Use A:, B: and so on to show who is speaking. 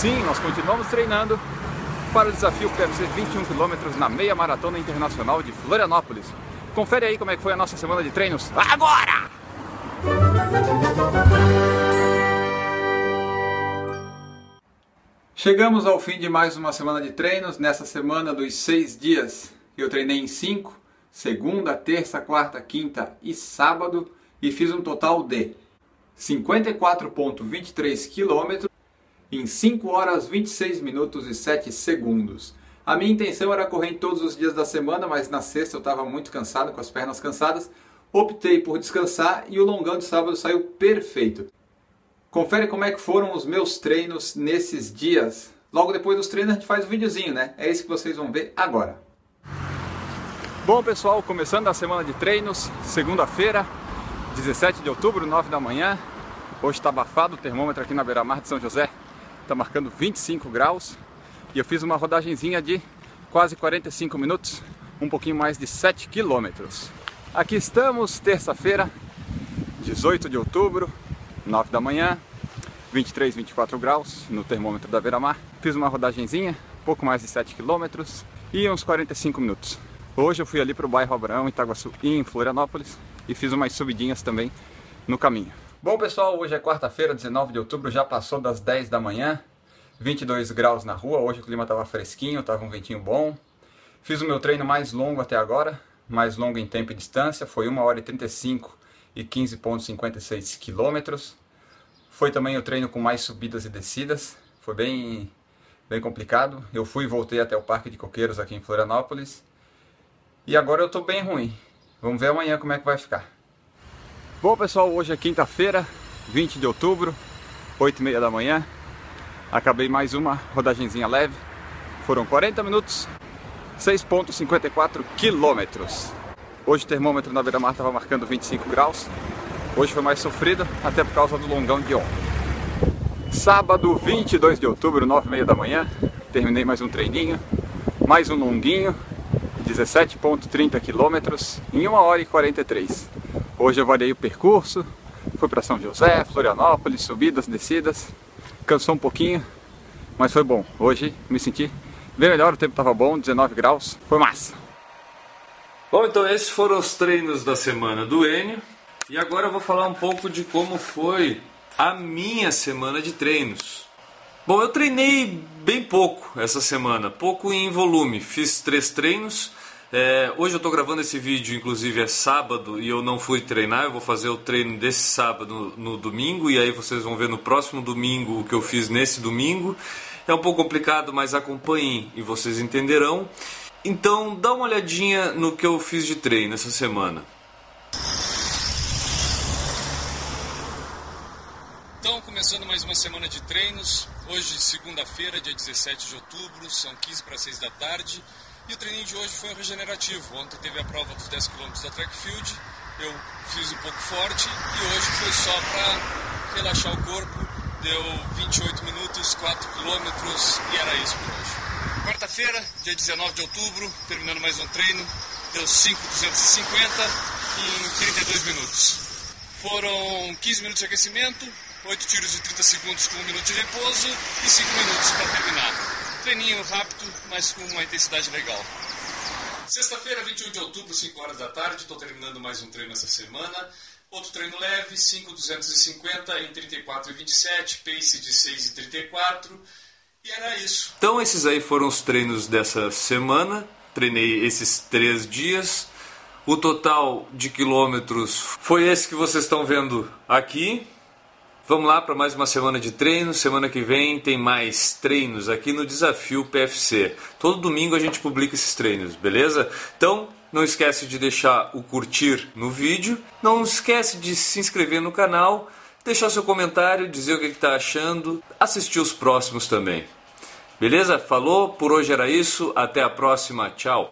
A: Sim, nós continuamos treinando para o desafio PFC 21 km na meia maratona internacional de Florianópolis. Confere aí como é que foi a nossa semana de treinos agora! Chegamos ao fim de mais uma semana de treinos. Nessa semana dos seis dias, eu treinei em cinco, segunda, terça, quarta, quinta e sábado, e fiz um total de 54,23 km em 5 horas 26 minutos e 7 segundos. A minha intenção era correr em todos os dias da semana, mas na sexta eu estava muito cansado, com as pernas cansadas. Optei por descansar e o longão de sábado saiu perfeito. Confere como é que foram os meus treinos nesses dias. Logo depois dos treinos a gente faz um videozinho, né? É isso que vocês vão ver agora. Bom pessoal, começando a semana de treinos, segunda-feira, 17 de outubro, 9 da manhã. Hoje está abafado o termômetro aqui na beira-mar de São José, está marcando 25 graus. E eu fiz uma rodagenzinha de quase 45 minutos, um pouquinho mais de 7 quilômetros. Aqui estamos, terça-feira, 18 de outubro, 9 da manhã, 23, 24 graus no termômetro da beira-mar. Fiz uma rodagenzinha, pouco mais de 7 km e uns 45 minutos. Hoje eu fui ali para o bairro Abraão, Itaguaçu em Florianópolis e fiz umas subidinhas também no caminho. Bom pessoal, hoje é quarta-feira, 19 de outubro, já passou das 10 da manhã, 22 graus na rua, hoje o clima estava fresquinho, estava um ventinho bom. Fiz o meu treino mais longo até agora, mais longo em tempo e distância, foi 1 hora e 35 e 15,56 quilômetros. Foi também o treino com mais subidas e descidas, foi bem, bem complicado. Eu fui e voltei até o Parque de Coqueiros aqui em Florianópolis. E agora eu estou bem ruim. Vamos ver amanhã como é que vai ficar. Bom pessoal, hoje é quinta-feira, 20 de outubro, 8 e meia da manhã. Acabei mais uma rodagenzinha leve. Foram 40 minutos, 6.54 quilômetros. Hoje o termômetro na beira-mar estava marcando 25 graus. Hoje foi mais sofrido, até por causa do longão de ontem. Sábado, 22 de outubro, 9 e meia da manhã. Terminei mais um treininho, mais um longuinho, 17.30 quilômetros em 1 hora e 43. Hoje eu variei o percurso, fui para São José, Florianópolis, subidas, descidas. Cansou um pouquinho, mas foi bom. Hoje me senti bem melhor, o tempo estava bom, 19 graus, foi massa.
B: Bom, então esses foram os treinos da semana do Enio. E agora eu vou falar um pouco de como foi a minha semana de treinos. Bom, eu treinei bem pouco essa semana, pouco em volume. Fiz três treinos. É, hoje eu estou gravando esse vídeo, inclusive é sábado, e eu não fui treinar. Eu vou fazer o treino desse sábado no, no domingo, e aí vocês vão ver no próximo domingo o que eu fiz nesse domingo. É um pouco complicado, mas acompanhem e vocês entenderão. Então, dá uma olhadinha no que eu fiz de treino essa semana. Então, começando mais uma semana de treinos. Hoje, segunda-feira, dia 17 de outubro, são 15 para 6 da tarde. E o treininho de hoje foi um regenerativo. Ontem teve a prova dos 10 km da track field. Eu fiz um pouco forte e hoje foi só para relaxar o corpo. Deu 28 minutos, 4 km e era isso por hoje. Quarta-feira, dia 19 de outubro, terminando mais um treino, deu 5,250 em 32 minutos. Foram 15 minutos de aquecimento, 8 tiros de 30 segundos com 1 minuto de repouso e 5 minutos para terminar. Treininho rápido, mas com uma intensidade legal. Sexta-feira, 21 de outubro, 5 horas da tarde, estou terminando mais um treino essa semana. Outro treino leve, 5,250 em 34 e 27, pace de 6 e 34 e era isso. Então esses aí foram os treinos dessa semana. Treinei esses três dias. O total de quilômetros foi esse que vocês estão vendo aqui. Vamos lá para mais uma semana de treino. Semana que vem tem mais treinos aqui no Desafio PFC. Todo domingo a gente publica esses treinos, beleza? Então não esquece de deixar o curtir no vídeo. Não esquece de se inscrever no canal deixar seu comentário, dizer o que está achando, assistir os próximos também. Beleza? Falou? Por hoje era isso. Até a próxima. Tchau.